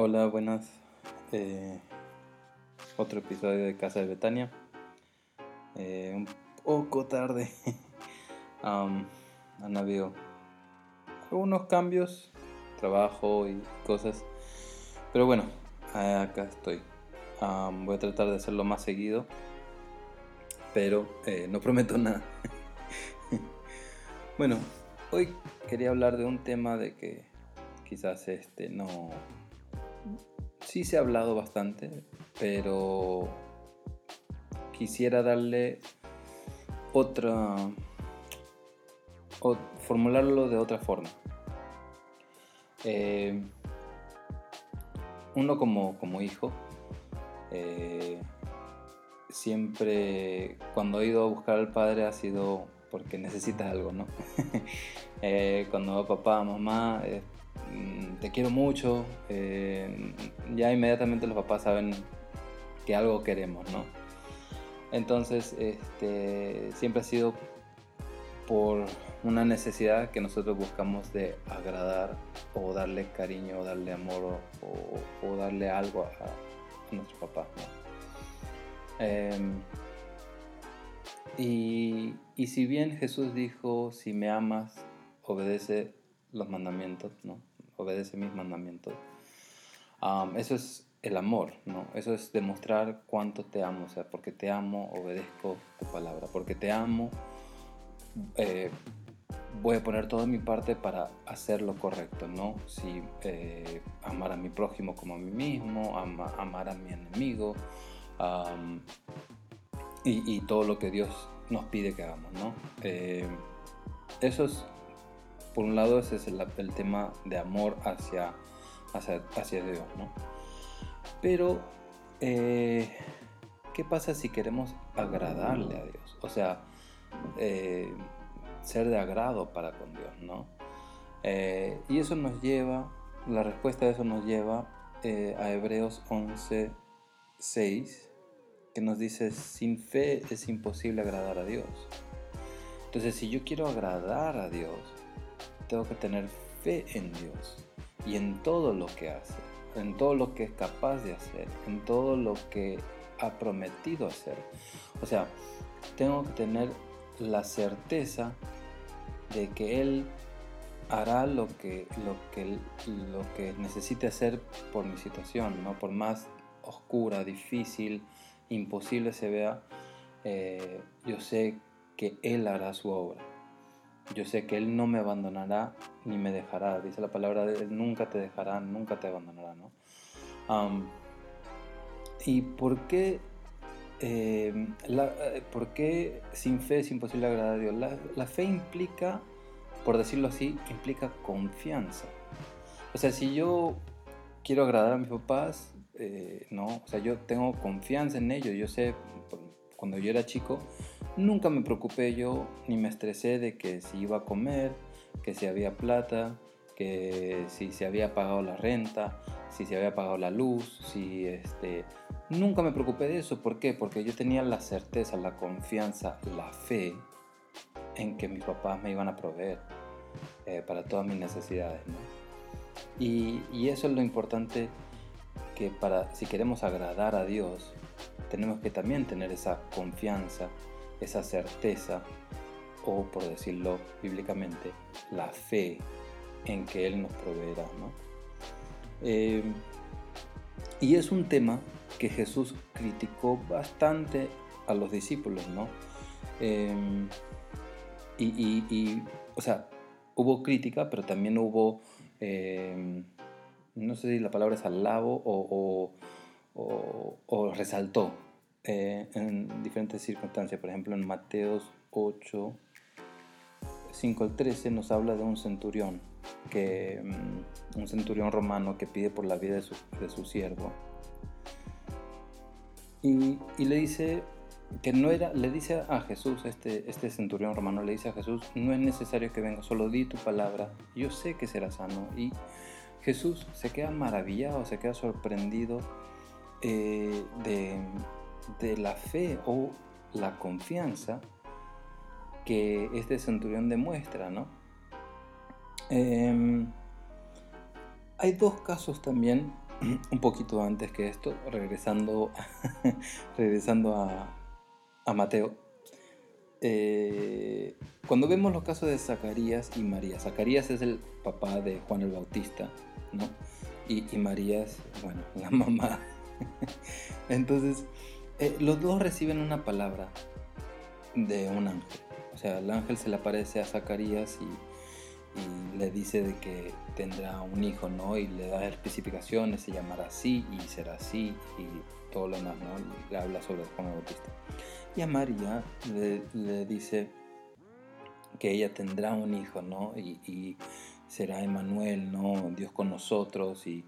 Hola, buenas. Eh, otro episodio de Casa de Betania. Eh, un poco tarde. han habido algunos cambios, trabajo y cosas. Pero bueno, acá estoy. Voy a tratar de hacerlo más seguido. Pero eh, no prometo nada. bueno, hoy quería hablar de un tema de que quizás este no sí se ha hablado bastante, pero quisiera darle otra, o formularlo de otra forma. Eh, uno como, como hijo, eh, siempre cuando he ido a buscar al padre ha sido porque necesita algo, ¿no? Eh, cuando va papá, mamá, te quiero mucho, eh, ya inmediatamente los papás saben que algo queremos, ¿no? Entonces, este, siempre ha sido por una necesidad que nosotros buscamos de agradar o darle cariño o darle amor o, darle algo a, nuestro papá. Em, y, y si bien Jesús dijo, si me amas, obedece los mandamientos, ¿no? Obedece mis mandamientos. eso es el amor, ¿no? Eso es demostrar cuánto te amo, o sea, porque te amo, obedezco tu palabra, porque te amo, eh, voy a poner toda mi parte para hacer lo correcto, ¿no? Si eh, amar a mi prójimo como a mí mismo, amar a mi enemigo, y, todo lo que Dios nos pide que hagamos, ¿no? Eh, eso es por un lado ese es el, tema de amor hacia, hacia, Dios, ¿no? Pero, eh, ¿qué pasa si queremos agradarle a Dios? O sea, eh, ser de agrado para con Dios, ¿no? Eh, y eso nos lleva, la respuesta a eso nos lleva a Hebreos 11, 6, que nos dice, sin fe es imposible agradar a Dios. Entonces, si yo quiero agradar a Dios, tengo que tener fe en Dios y en todo lo que hace, en todo lo que es capaz de hacer, en todo lo que ha prometido hacer. O sea, tengo que tener la certeza de que Él hará lo que, lo que, lo que necesite hacer por mi situación, ¿no? por más oscura, difícil, imposible se vea, eh, yo sé que Él hará su obra. Yo sé que Él no me abandonará ni me dejará. Dice la palabra de Él, nunca te dejará, nunca te abandonará. ¿no? ¿Y por qué, eh, la, eh, por qué sin fe es imposible agradar a Dios? La, fe implica, por decirlo así, implica confianza. O sea, si yo quiero agradar a mis papás, eh, no, o sea, yo tengo confianza en ellos. Yo sé, cuando yo era chico, Nunca me preocupé yo ni me estresé de que si iba a comer, que si había plata, que si se había pagado la renta, si se había pagado la luz, si este... Nunca me preocupé de eso. ¿Por qué? Porque yo tenía la certeza, la confianza, la fe en que mis papás me iban a proveer eh, para todas mis necesidades. Y, y eso es lo importante que para si queremos agradar a Dios, tenemos que también tener esa confianza esa certeza, o por decirlo bíblicamente, la fe en que Él nos proveerá. Eh, y es un tema que Jesús criticó bastante a los discípulos, ¿no? Eh, y, o sea, hubo crítica, pero también hubo, eh, no sé si la palabra es alabo o resaltó, eh, en diferentes circunstancias. Por ejemplo, en Mateos 8, 5 al 13 nos habla de un centurión, que, mm, un centurión romano que pide por la vida de su, siervo. Y, le dice que no era, le dice a Jesús, este, este centurión romano le dice a Jesús, no es necesario que venga, solo di tu palabra, yo sé que será sano. Y Jesús se queda maravillado, se queda sorprendido eh, de, de la fe o la confianza que este centurión demuestra, ¿no? Em, hay dos casos también un poquito antes que esto, regresando, regresando a, a Mateo. Eh, cuando vemos los casos de Zacarías y María, Zacarías es el papá de Juan el Bautista, ¿no? Y, y María es, bueno, la mamá. Entonces, eh, los dos reciben una palabra de un ángel. O sea, el ángel se le aparece a Zacarías y, le dice de que tendrá un hijo, ¿no? Y le da especificaciones, se llamará así y será así y todo lo demás, ¿no? Le habla sobre Juan Bautista. Y a María le, dice que ella tendrá un hijo, ¿no? Y, será Emanuel, ¿no? Dios con nosotros y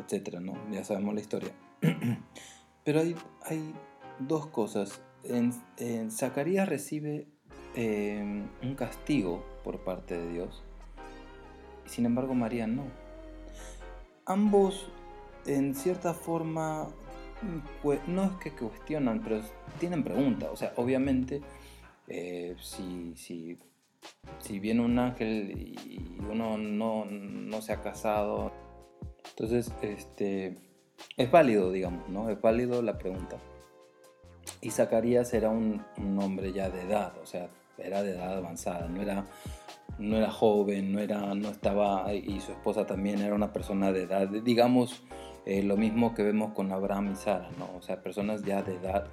etcétera, ¿no? Ya sabemos la historia. Pero hay, hay dos cosas. En, Zacarías recibe em, un castigo por parte de Dios. Sin embargo María no. Ambos en cierta forma no es que cuestionan, pero tienen preguntas. O sea, obviamente, eh, si, si, si, viene un ángel y uno no, no, se ha casado, entonces este, es válido, digamos, ¿no? Es válido la pregunta. Y Zacarías era un, hombre ya de edad, o sea, era de edad avanzada, no era, no era joven, no, era, no estaba, y su esposa también era una persona de edad, digamos, eh, lo mismo que vemos con Abraham y Sara, ¿no? O sea, personas ya de edad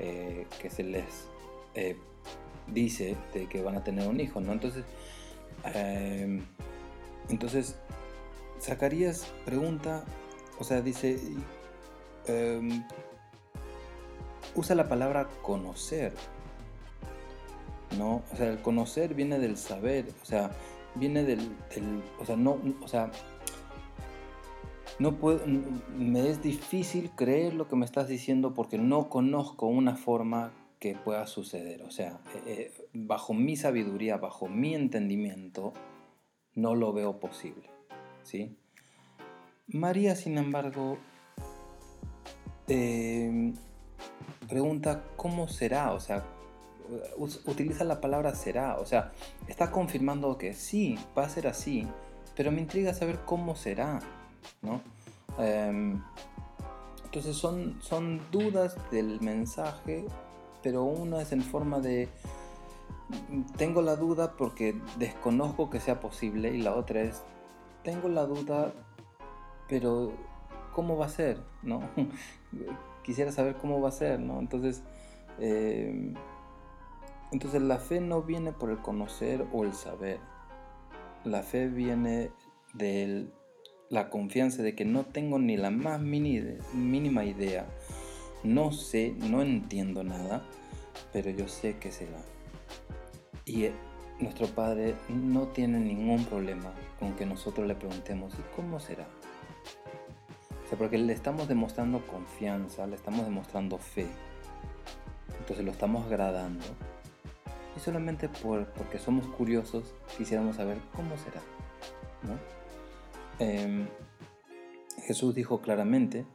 eh, que se les eh, dice de que van a tener un hijo, ¿no? Entonces, em, entonces, Zacarías pregunta, o sea, dice, em, usa la palabra conocer. ¿No? O sea, el conocer viene del saber, o sea, viene del, o sea, no, o sea, no puedo, me es difícil creer lo que me estás diciendo porque no conozco una forma que pueda suceder. O sea, eh, eh, bajo mi sabiduría, bajo mi entendimiento, no lo veo posible. ¿sí? María, sin embargo, eh, pregunta cómo será, o sea, utiliza la palabra será, o sea, está confirmando que sí, va a ser así, pero me intriga saber cómo será, ¿no? Em, entonces son, son dudas del mensaje, pero una es en forma de tengo la duda porque desconozco que sea posible y la otra es tengo la duda, pero ¿cómo va a ser? ¿No? quisiera saber cómo va a ser, ¿no? Entonces, eh, entonces la fe no viene por el conocer o el saber. La fe viene de la confianza de que no tengo ni la más mínima idea. No sé, no entiendo nada, pero yo sé que será. Y eh, nuestro Padre no tiene ningún problema con que nosotros le preguntemos, ¿y cómo será? Porque le estamos demostrando confianza, le estamos demostrando fe. Entonces lo estamos agradando. Y solamente por, porque somos curiosos quisiéramos saber cómo será. Em, Jesús dijo claramente,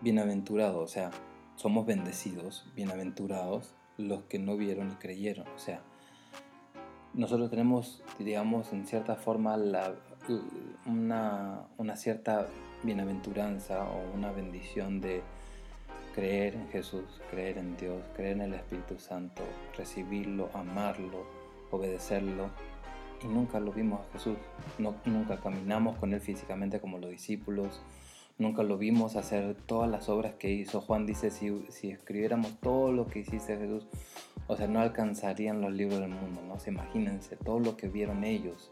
bienaventurado, o sea, somos bendecidos, bienaventurados los que no vieron y creyeron. O sea, nosotros tenemos, diríamos, en cierta forma una, una cierta bienaventuranza o una bendición de creer en Jesús, creer en Dios, creer en el Espíritu Santo, recibirlo, amarlo, obedecerlo. Y nunca lo vimos a Jesús, no, nunca caminamos con Él físicamente como los discípulos, nunca lo vimos hacer todas las obras que hizo. Juan dice, si, si escribiéramos todo lo que hiciste Jesús, o sea, no alcanzarían los libros del mundo, ¿no? Se imagínense todo lo que vieron ellos.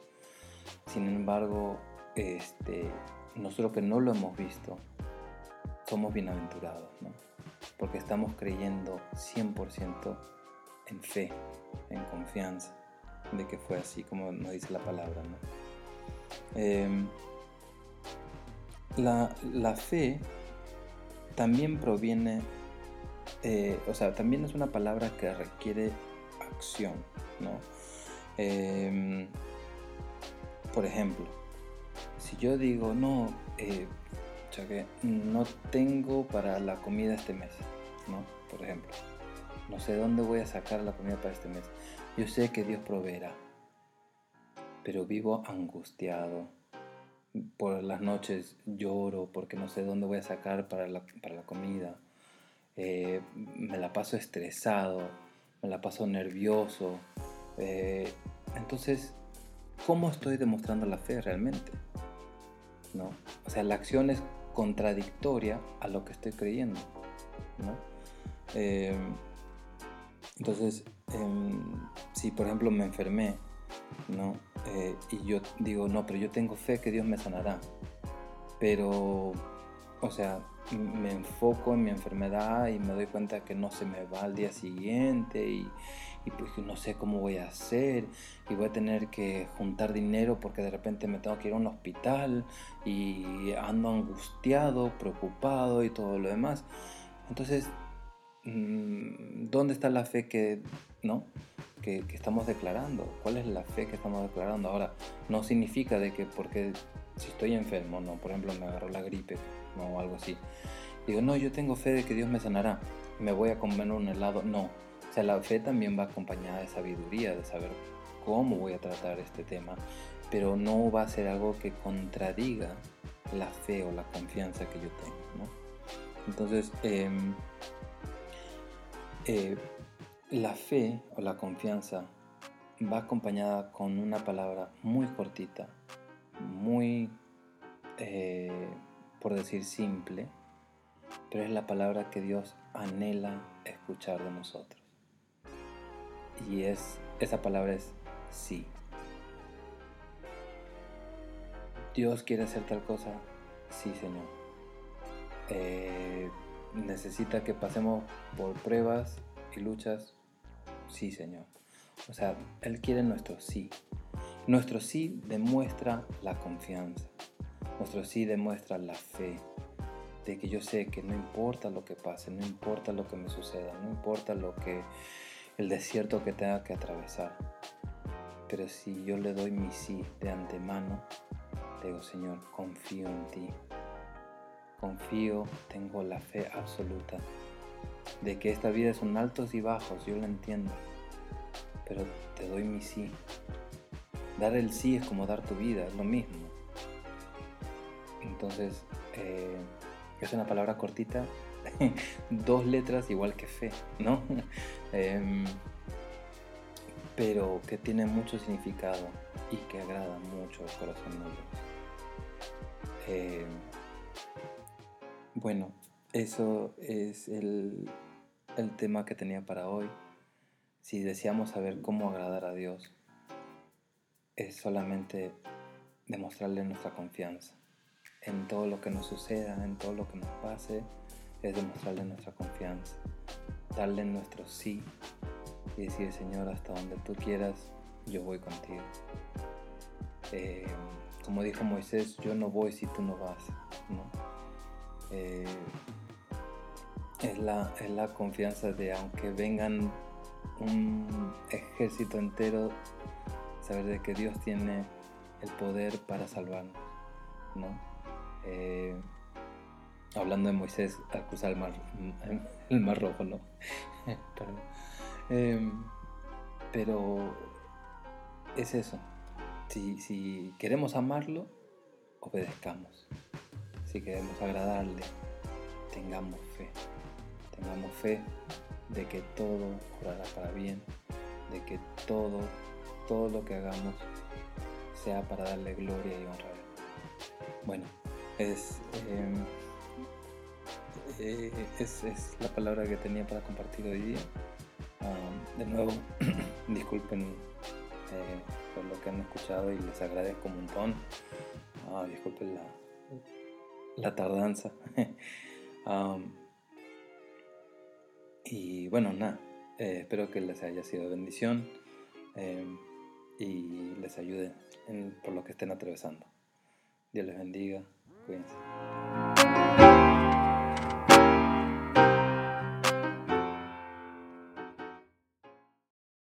Sin embargo, este, nosotros que no lo hemos visto, somos bienaventurados, ¿no? Porque estamos creyendo 100% en fe, en confianza de que fue así como nos dice la palabra, ¿no? Em, la, fe también proviene, eh, o sea, también es una palabra que requiere acción, ¿no? Em, por ejemplo, si yo digo, no, eh, no tengo para la comida este mes, ¿no? Por ejemplo, no sé dónde voy a sacar la comida para este mes. Yo sé que Dios proveerá, pero vivo angustiado, por las noches lloro porque no sé dónde voy a sacar para la, para la comida. Eh, me la paso estresado, me la paso nervioso. Eh, entonces, ¿cómo estoy demostrando la fe realmente? ¿No? O sea, la acción es contradictoria a lo que estoy creyendo. ¿no? Eh, entonces, em, si por ejemplo me enfermé, ¿no? Eh, y yo digo, no, pero yo tengo fe que Dios me sanará. Pero, o sea, me enfoco en mi enfermedad y me doy cuenta que no se me va al día siguiente y, y pues no sé cómo voy a hacer y voy a tener que juntar dinero porque de repente me tengo que ir a un hospital y ando angustiado, preocupado y todo lo demás. Entonces, ¿dónde está la fe que, no? Que, estamos declarando? ¿Cuál es la fe que estamos declarando? Ahora, no significa de que porque si estoy enfermo, no, por ejemplo, me agarró la gripe o algo así. Digo, no, yo tengo fe de que Dios me sanará. Me voy a comer un helado. No, o sea, la fe también va acompañada de sabiduría, de saber cómo voy a tratar este tema, pero no va a ser algo que contradiga la fe o la confianza que yo tengo. ¿no? Entonces, em, eh, la fe o la confianza va acompañada con una palabra muy cortita, muy, eh, por decir, simple, pero es la palabra que Dios anhela escuchar de nosotros. Y es, esa palabra es sí. Dios quiere hacer tal cosa, sí Señor. Eh, necesita que pasemos por pruebas y luchas, sí Señor. O sea, Él quiere nuestro sí. Nuestro sí demuestra la confianza. Nuestro sí demuestra la fe. De que yo sé que no importa lo que pase, no importa lo que me suceda, no importa lo que el desierto que tenga que atravesar. Pero si yo le doy mi sí de antemano, digo, Señor, confío en ti. Confío, tengo la fe absoluta de que esta vida son altos y bajos, yo lo entiendo. Pero te doy mi sí. Dar el sí es como dar tu vida, es lo mismo. Entonces, eh, es una palabra cortita dos letras igual que fe, ¿no? Em, pero que tiene mucho significado y que agrada mucho al corazón de Dios. Em, bueno, eso es el, el tema que tenía para hoy. Si deseamos saber cómo agradar a Dios, es solamente demostrarle nuestra confianza en todo lo que nos suceda, en todo lo que nos pase, es demostrarle nuestra confianza, darle nuestro sí y decir, Señor, hasta donde tú quieras, yo voy contigo. Eh, como dijo Moisés, yo no voy si tú no vas. Eh, es, la, es la confianza de aunque vengan un ejército entero, saber de que Dios tiene el poder para salvarnos. ¿no? Eh, hablando de Moisés al cruzar el mar, el mar rojo, ¿no? Em, pero es eso. Si, si queremos amarlo, obedezcamos. Si queremos agradarle, tengamos fe. Tengamos fe de que todo obrará para bien, de que todo, todo lo que hagamos sea para darle gloria y honra. Bueno, es... Em, eh, es, la palabra que tenía para compartir hoy día. De nuevo, disculpen eh, por lo que han escuchado y les agradezco un montón. Ah, disculpen la, la tardanza. Y bueno, nada, eh, espero que les haya sido bendición y les ayude por lo que estén atravesando. Dios les bendiga, cuídense.